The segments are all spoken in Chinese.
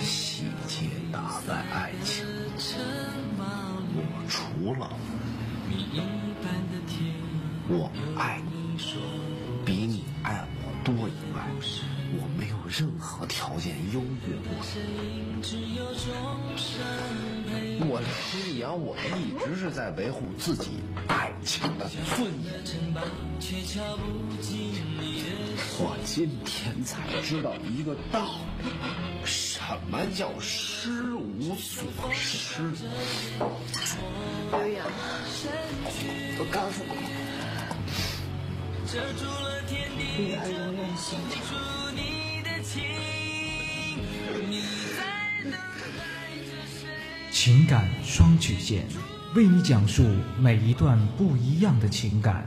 细节打败爱情，我除了我爱你比你爱我多以外，我没有任何条件优越过。我心阳，我一直是在维护自己爱情的尊严。我今天才知道一个道理，什么叫失无所失？刘洋，我告诉你，遮住了天地，这封信你的情，你在等待着谁？情感双曲线，为你讲述每一段不一样的情感。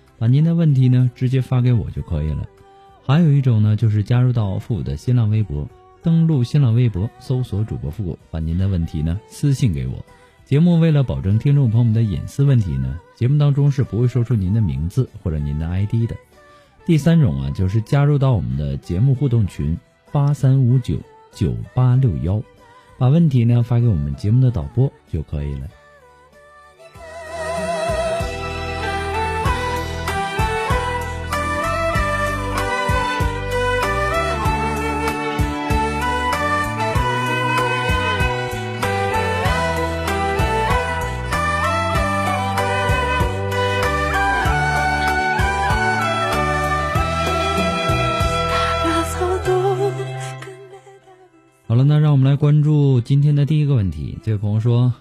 把您的问题呢直接发给我就可以了。还有一种呢，就是加入到复古的新浪微博，登录新浪微博搜索主播复古，把您的问题呢私信给我。节目为了保证听众朋友们的隐私问题呢，节目当中是不会说出您的名字或者您的 ID 的。第三种啊，就是加入到我们的节目互动群八三五九九八六幺，把问题呢发给我们节目的导播就可以。了，问题。这位朋友说：“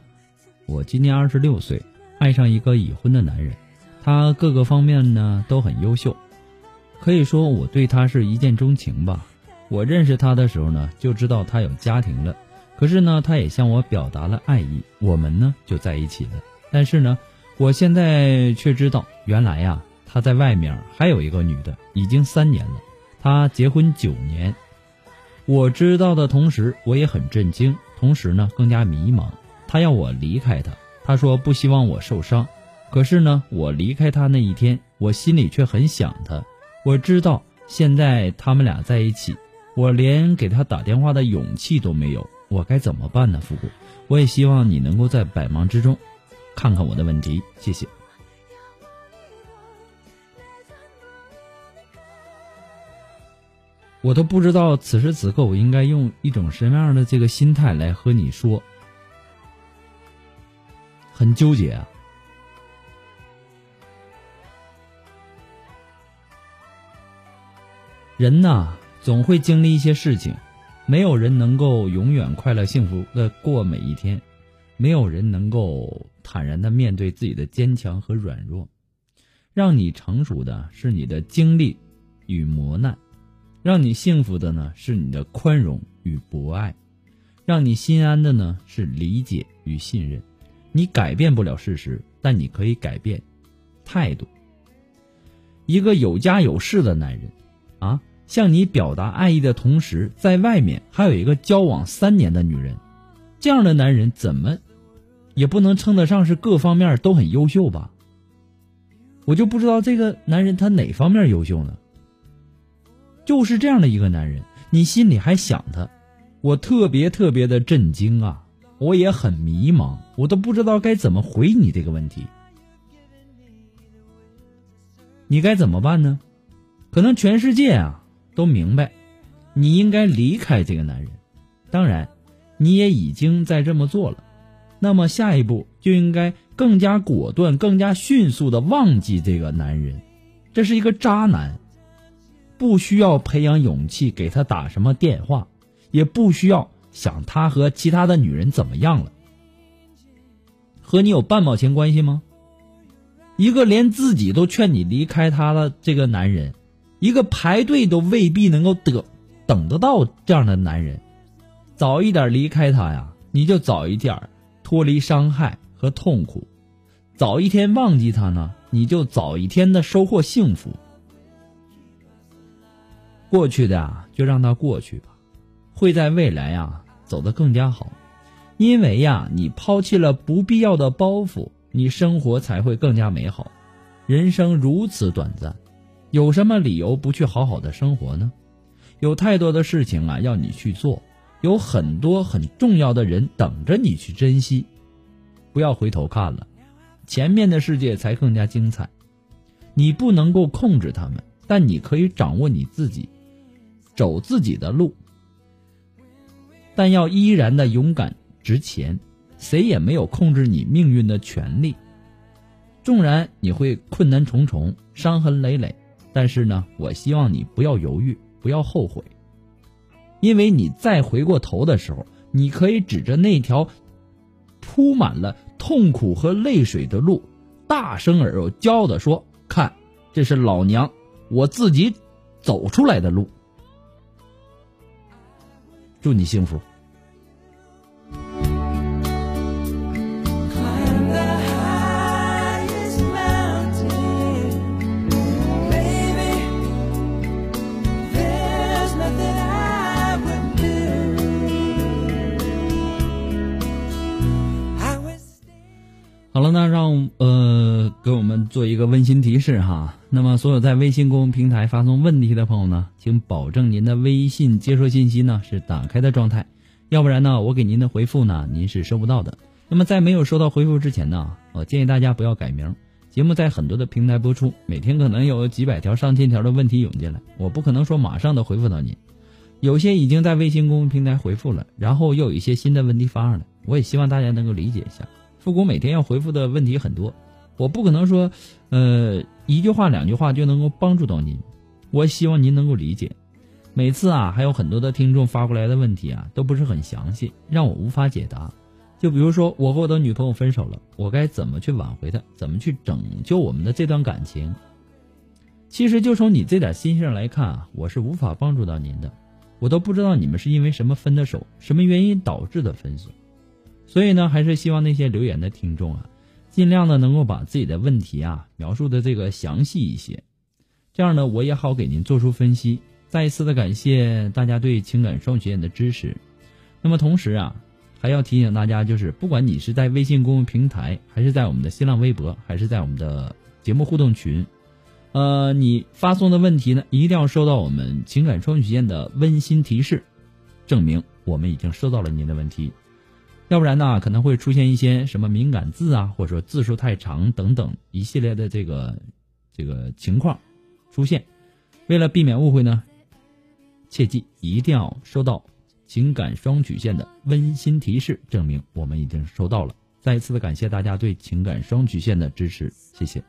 我今年二十六岁，爱上一个已婚的男人，他各个方面呢都很优秀，可以说我对他是一见钟情吧。我认识他的时候呢，就知道他有家庭了，可是呢，他也向我表达了爱意，我们呢就在一起了。但是呢，我现在却知道，原来呀，他在外面还有一个女的，已经三年了，他结婚九年。”我知道的同时，我也很震惊，同时呢更加迷茫。他要我离开他，他说不希望我受伤。可是呢，我离开他那一天，我心里却很想他。我知道现在他们俩在一起，我连给他打电话的勇气都没有。我该怎么办呢？复古，我也希望你能够在百忙之中看看我的问题，谢谢。我都不知道此时此刻我应该用一种什么样的这个心态来和你说，很纠结啊。人呐，总会经历一些事情，没有人能够永远快乐幸福的过每一天，没有人能够坦然的面对自己的坚强和软弱。让你成熟的是你的经历。与磨难，让你幸福的呢是你的宽容与博爱，让你心安的呢是理解与信任。你改变不了事实，但你可以改变态度。一个有家有室的男人，啊，向你表达爱意的同时，在外面还有一个交往三年的女人，这样的男人怎么也不能称得上是各方面都很优秀吧？我就不知道这个男人他哪方面优秀呢？就是这样的一个男人，你心里还想他，我特别特别的震惊啊！我也很迷茫，我都不知道该怎么回你这个问题。你该怎么办呢？可能全世界啊都明白，你应该离开这个男人。当然，你也已经在这么做了。那么下一步就应该更加果断、更加迅速的忘记这个男人。这是一个渣男，不需要培养勇气给他打什么电话，也不需要。想他和其他的女人怎么样了？和你有半毛钱关系吗？一个连自己都劝你离开他的这个男人，一个排队都未必能够得等得到这样的男人，早一点离开他呀，你就早一点脱离伤害和痛苦；早一天忘记他呢，你就早一天的收获幸福。过去的啊，就让它过去吧。会在未来啊走得更加好，因为呀你抛弃了不必要的包袱，你生活才会更加美好。人生如此短暂，有什么理由不去好好的生活呢？有太多的事情啊要你去做，有很多很重要的人等着你去珍惜。不要回头看了，前面的世界才更加精彩。你不能够控制他们，但你可以掌握你自己，走自己的路。但要依然的勇敢直前，谁也没有控制你命运的权利。纵然你会困难重重、伤痕累累，但是呢，我希望你不要犹豫，不要后悔，因为你再回过头的时候，你可以指着那条铺满了痛苦和泪水的路，大声而又骄傲的说：“看，这是老娘我自己走出来的路。”祝你幸福。做一个温馨提示哈。那么，所有在微信公众平台发送问题的朋友呢，请保证您的微信接收信息呢是打开的状态，要不然呢，我给您的回复呢您是收不到的。那么，在没有收到回复之前呢，我建议大家不要改名。节目在很多的平台播出，每天可能有几百条、上千条的问题涌进来，我不可能说马上都回复到您。有些已经在微信公众平台回复了，然后又有一些新的问题发上来，我也希望大家能够理解一下。复古每天要回复的问题很多，我不可能说，呃，一句话两句话就能够帮助到您。我希望您能够理解。每次啊，还有很多的听众发过来的问题啊，都不是很详细，让我无法解答。就比如说，我和我的女朋友分手了，我该怎么去挽回她？怎么去拯救我们的这段感情？其实，就从你这点心上来看啊，我是无法帮助到您的。我都不知道你们是因为什么分的手，什么原因导致的分手。所以呢，还是希望那些留言的听众啊，尽量的能够把自己的问题啊描述的这个详细一些，这样呢，我也好给您做出分析。再一次的感谢大家对情感双曲线的支持。那么同时啊，还要提醒大家，就是不管你是在微信公众平台，还是在我们的新浪微博，还是在我们的节目互动群，呃，你发送的问题呢，一定要收到我们情感双曲线的温馨提示，证明我们已经收到了您的问题。要不然呢，可能会出现一些什么敏感字啊，或者说字数太长等等一系列的这个这个情况出现。为了避免误会呢，切记一定要收到情感双曲线的温馨提示，证明我们已经收到了。再一次的感谢大家对情感双曲线的支持，谢谢。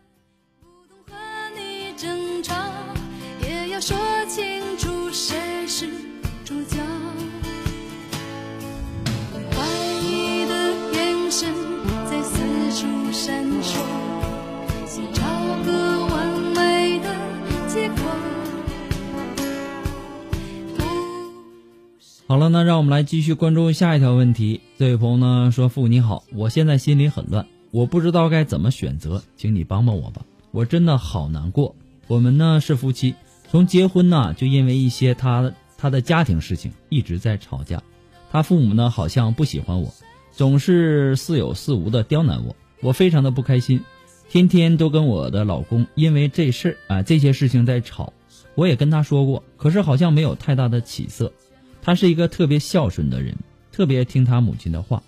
好了，那让我们来继续关注下一条问题。这位朋友呢说：“父你好，我现在心里很乱，我不知道该怎么选择，请你帮帮我吧。我真的好难过。我们呢是夫妻，从结婚呢就因为一些他他的家庭事情一直在吵架。他父母呢好像不喜欢我，总是似有似无的刁难我，我非常的不开心，天天都跟我的老公因为这事儿啊这些事情在吵。我也跟他说过，可是好像没有太大的起色。”他是一个特别孝顺的人，特别听他母亲的话。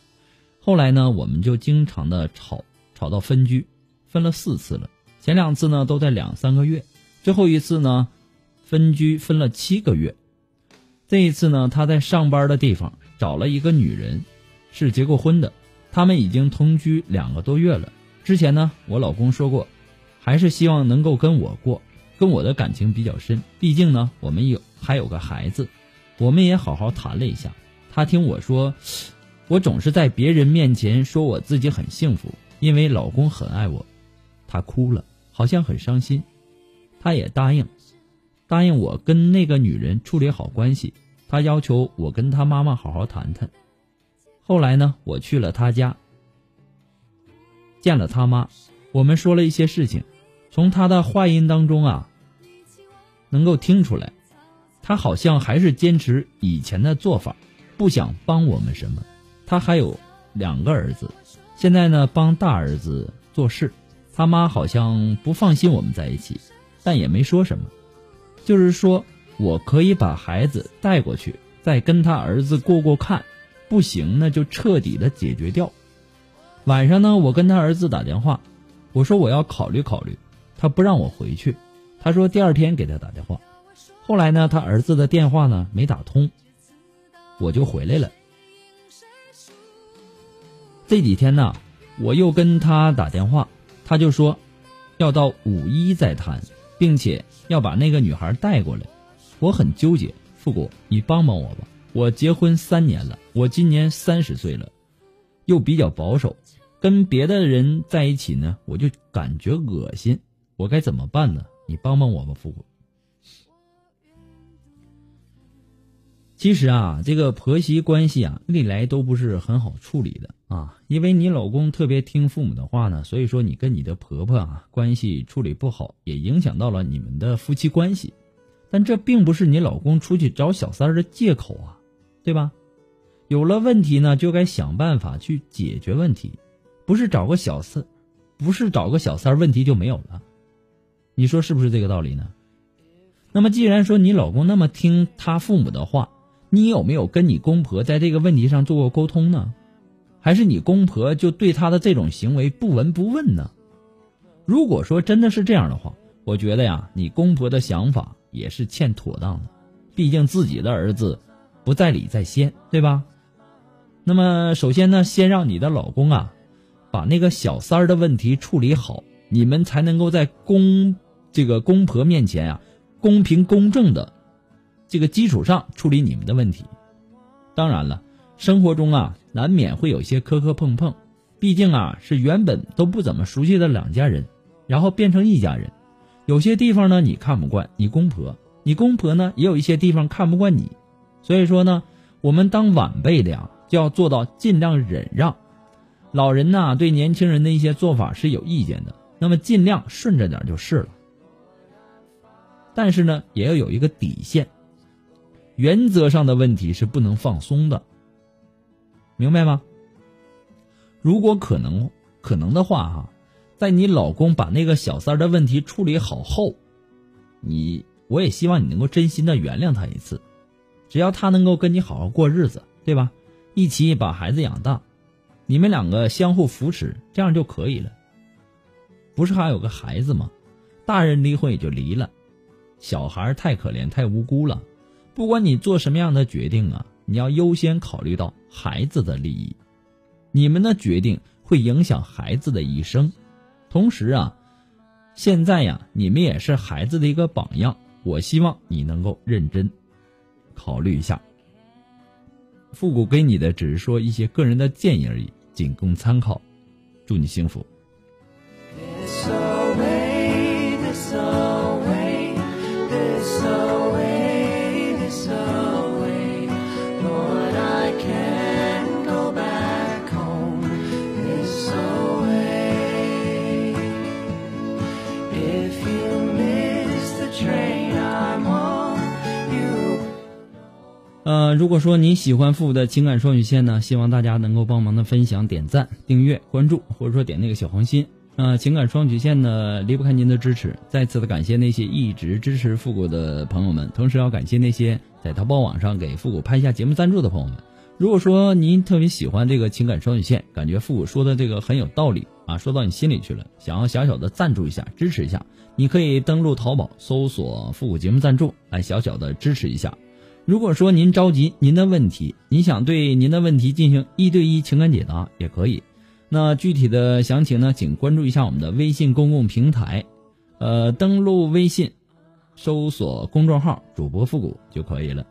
后来呢，我们就经常的吵，吵到分居，分了四次了。前两次呢都在两三个月，最后一次呢，分居分了七个月。这一次呢，他在上班的地方找了一个女人，是结过婚的，他们已经同居两个多月了。之前呢，我老公说过，还是希望能够跟我过，跟我的感情比较深，毕竟呢，我们有还有个孩子。我们也好好谈了一下，他听我说，我总是在别人面前说我自己很幸福，因为老公很爱我。他哭了，好像很伤心。他也答应，答应我跟那个女人处理好关系。他要求我跟他妈妈好好谈谈。后来呢，我去了他家，见了他妈，我们说了一些事情。从他的话音当中啊，能够听出来。他好像还是坚持以前的做法，不想帮我们什么。他还有两个儿子，现在呢帮大儿子做事。他妈好像不放心我们在一起，但也没说什么，就是说我可以把孩子带过去，再跟他儿子过过看，不行那就彻底的解决掉。晚上呢，我跟他儿子打电话，我说我要考虑考虑，他不让我回去，他说第二天给他打电话。后来呢，他儿子的电话呢没打通，我就回来了。这几天呢，我又跟他打电话，他就说要到五一再谈，并且要把那个女孩带过来。我很纠结，复古，你帮帮我吧。我结婚三年了，我今年三十岁了，又比较保守，跟别的人在一起呢，我就感觉恶心。我该怎么办呢？你帮帮我吧，复古。其实啊，这个婆媳关系啊，历来都不是很好处理的啊。因为你老公特别听父母的话呢，所以说你跟你的婆婆啊关系处理不好，也影响到了你们的夫妻关系。但这并不是你老公出去找小三儿的借口啊，对吧？有了问题呢，就该想办法去解决问题，不是找个小三，不是找个小三儿，问题就没有了。你说是不是这个道理呢？那么既然说你老公那么听他父母的话，你有没有跟你公婆在这个问题上做过沟通呢？还是你公婆就对他的这种行为不闻不问呢？如果说真的是这样的话，我觉得呀，你公婆的想法也是欠妥当的，毕竟自己的儿子不在理在先，对吧？那么首先呢，先让你的老公啊，把那个小三儿的问题处理好，你们才能够在公这个公婆面前啊，公平公正的。这个基础上处理你们的问题，当然了，生活中啊难免会有一些磕磕碰碰，毕竟啊是原本都不怎么熟悉的两家人，然后变成一家人，有些地方呢你看不惯你公婆，你公婆呢也有一些地方看不惯你，所以说呢，我们当晚辈的呀就要做到尽量忍让，老人呢对年轻人的一些做法是有意见的，那么尽量顺着点就是了，但是呢也要有一个底线。原则上的问题是不能放松的，明白吗？如果可能可能的话，哈，在你老公把那个小三儿的问题处理好后，你我也希望你能够真心的原谅他一次，只要他能够跟你好好过日子，对吧？一起把孩子养大，你们两个相互扶持，这样就可以了。不是还有个孩子吗？大人离婚也就离了，小孩太可怜太无辜了。不管你做什么样的决定啊，你要优先考虑到孩子的利益。你们的决定会影响孩子的一生。同时啊，现在呀，你们也是孩子的一个榜样。我希望你能够认真考虑一下。复古给你的只是说一些个人的建议而已，仅供参考。祝你幸福。呃，如果说你喜欢复古的情感双曲线呢，希望大家能够帮忙的分享、点赞、订阅、关注，或者说点那个小红心。呃，情感双曲线呢离不开您的支持，再次的感谢那些一直支持复古的朋友们，同时要感谢那些在淘宝网上给复古拍下节目赞助的朋友们。如果说您特别喜欢这个情感双曲线，感觉复古说的这个很有道理啊，说到你心里去了，想要小小的赞助一下、支持一下，你可以登录淘宝搜索“复古节目赞助”来小小的支持一下。如果说您着急您的问题，您想对您的问题进行一对一情感解答也可以。那具体的详情呢，请关注一下我们的微信公共平台，呃，登录微信，搜索公众号“主播复古”就可以了。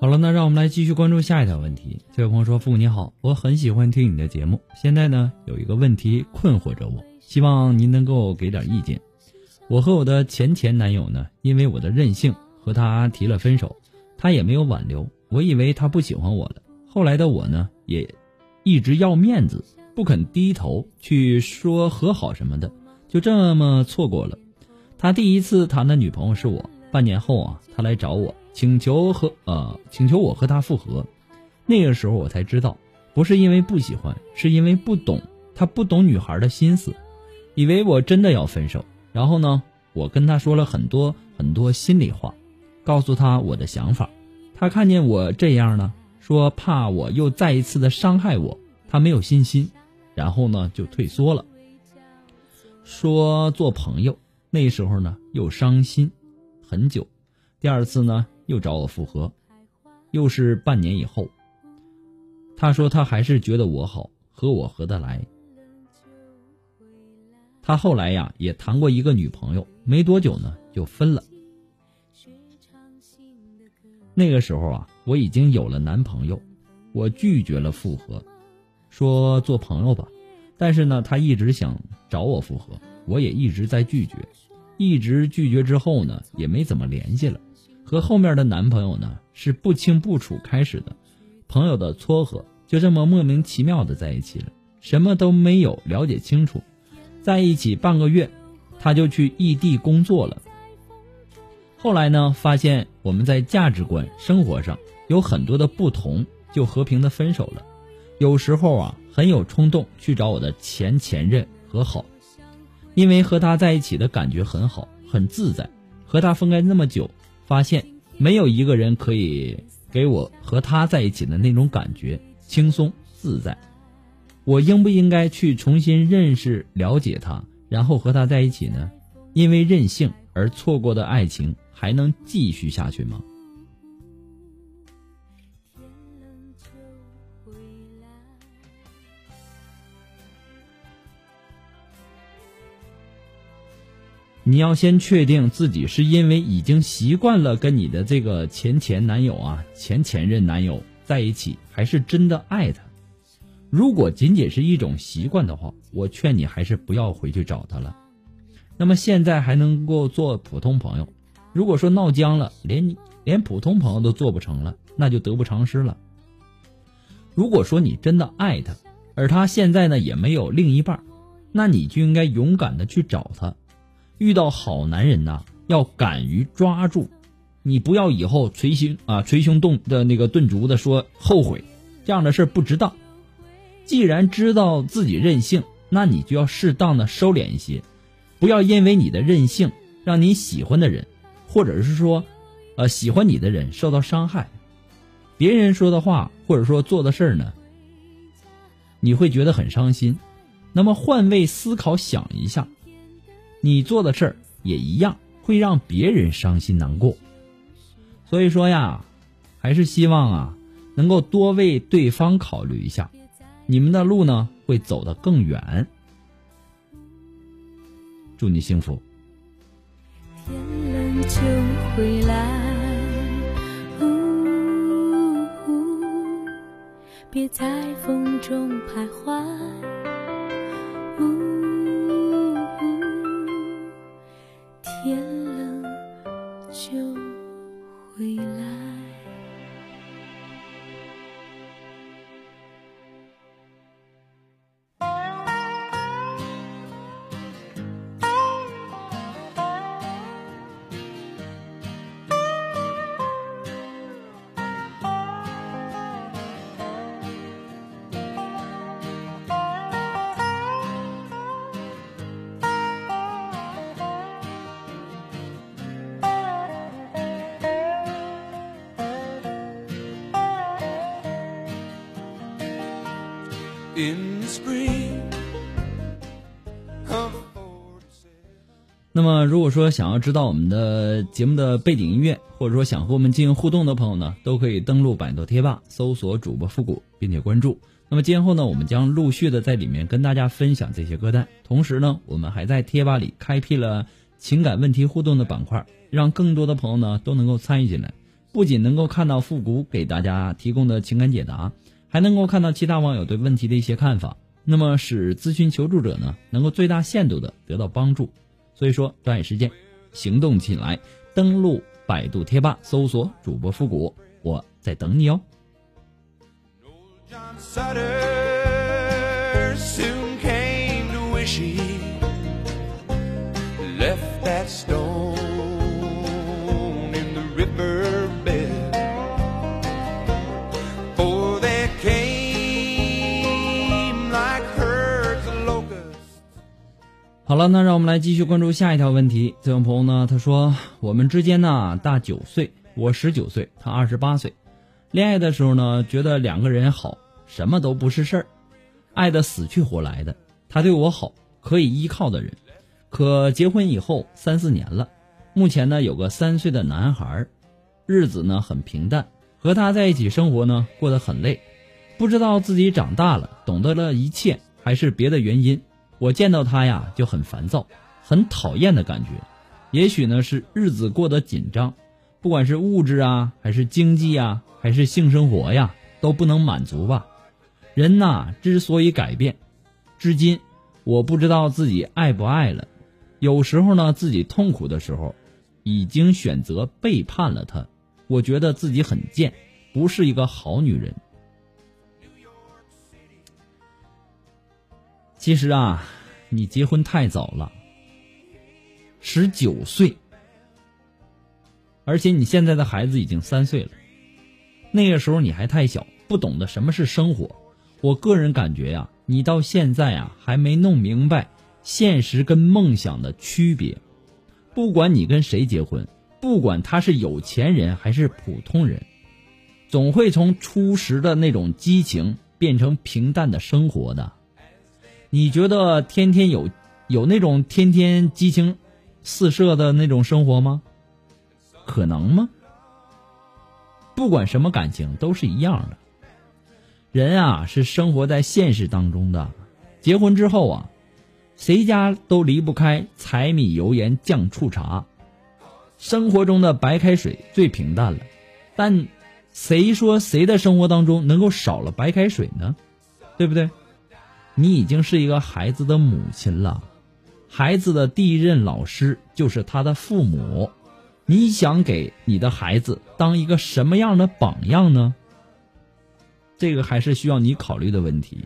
好了，那让我们来继续关注下一条问题。这位朋友说：“父母你好，我很喜欢听你的节目，现在呢有一个问题困惑着我，希望您能够给点意见。我和我的前前男友呢，因为我的任性和他提了分手，他也没有挽留。我以为他不喜欢我了，后来的我呢，也一直要面子，不肯低头去说和好什么的，就这么错过了。他第一次谈的女朋友是我，半年后啊，他来找我。”请求和呃，请求我和他复合，那个时候我才知道，不是因为不喜欢，是因为不懂，他不懂女孩的心思，以为我真的要分手。然后呢，我跟他说了很多很多心里话，告诉他我的想法。他看见我这样呢，说怕我又再一次的伤害我，他没有信心，然后呢就退缩了，说做朋友。那时候呢又伤心很久，第二次呢。又找我复合，又是半年以后。他说他还是觉得我好，和我合得来。他后来呀也谈过一个女朋友，没多久呢就分了。那个时候啊，我已经有了男朋友，我拒绝了复合，说做朋友吧。但是呢，他一直想找我复合，我也一直在拒绝，一直拒绝之后呢，也没怎么联系了。和后面的男朋友呢是不清不楚开始的，朋友的撮合，就这么莫名其妙的在一起了，什么都没有了解清楚，在一起半个月，他就去异地工作了。后来呢，发现我们在价值观、生活上有很多的不同，就和平的分手了。有时候啊，很有冲动去找我的前前任和好，因为和他在一起的感觉很好，很自在。和他分开那么久。发现没有一个人可以给我和他在一起的那种感觉轻松自在。我应不应该去重新认识、了解他，然后和他在一起呢？因为任性而错过的爱情还能继续下去吗？你要先确定自己是因为已经习惯了跟你的这个前前男友啊、前前任男友在一起，还是真的爱他。如果仅仅是一种习惯的话，我劝你还是不要回去找他了。那么现在还能够做普通朋友，如果说闹僵了，连你连普通朋友都做不成了，那就得不偿失了。如果说你真的爱他，而他现在呢也没有另一半，那你就应该勇敢的去找他。遇到好男人呐，要敢于抓住，你不要以后捶胸啊捶胸动的那个顿足的说后悔，这样的事不值当。既然知道自己任性，那你就要适当的收敛一些，不要因为你的任性让你喜欢的人，或者是说，呃喜欢你的人受到伤害。别人说的话或者说做的事儿呢，你会觉得很伤心。那么换位思考想一下，你做的事儿也一样会让别人伤心难过。所以说呀，还是希望啊能够多为对方考虑一下，你们的路呢会走得更远。祝你幸福。天冷就回来，别在风中徘徊。那么，如果说想要知道我们的节目的背景音乐，或者说想和我们进行互动的朋友呢，都可以登录百度贴吧，搜索主播复古，并且关注。那么今后呢，我们将陆续的在里面跟大家分享这些歌单。同时呢，我们还在贴吧里开辟了情感问题互动的板块，让更多的朋友呢都能够参与进来。不仅能够看到复古给大家提供的情感解答，还能够看到其他网友对问题的一些看法。那么使咨询求助者呢能够最大限度的得到帮助。所以说，抓紧时间，行动起来！登录百度贴吧，搜索主播复古，我在等你哦。好了，那让我们来继续关注下一条问题。这位朋友呢，他说我们之间呢大九岁，我十九岁，他二十八岁。恋爱的时候呢，觉得两个人好，什么都不是事儿，爱的死去活来的。他对我好，可以依靠的人。可结婚以后三四年了，目前呢有个三岁的男孩，日子呢很平淡，和他在一起生活呢过得很累，不知道自己长大了，懂得了一切，还是别的原因。我见到他呀就很烦躁，很讨厌的感觉。也许呢是日子过得紧张，不管是物质啊，还是经济啊，还是性生活呀，都不能满足吧。人呐之所以改变，至今我不知道自己爱不爱了。有时候呢自己痛苦的时候，已经选择背叛了他。我觉得自己很贱，不是一个好女人。其实啊，你结婚太早了，十九岁，而且你现在的孩子已经三岁了，那个时候你还太小，不懂得什么是生活。我个人感觉呀，你到现在啊还没弄明白现实跟梦想的区别。不管你跟谁结婚，不管他是有钱人还是普通人，总会从初时的那种激情变成平淡的生活的。你觉得天天有有那种天天激情四射的那种生活吗？可能吗？不管什么感情都是一样的。人啊是生活在现实当中的，结婚之后啊，谁家都离不开柴米油盐酱醋茶，生活中的白开水最平淡了。但谁说谁的生活当中能够少了白开水呢？对不对？你已经是一个孩子的母亲了，孩子的第一任老师就是他的父母。你想给你的孩子当一个什么样的榜样呢？这个还是需要你考虑的问题。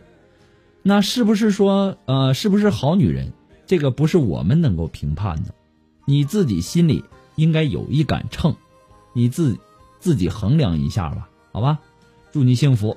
那是不是说，呃，是不是好女人？这个不是我们能够评判的，你自己心里应该有一杆秤，你自自己衡量一下吧，好吧？祝你幸福。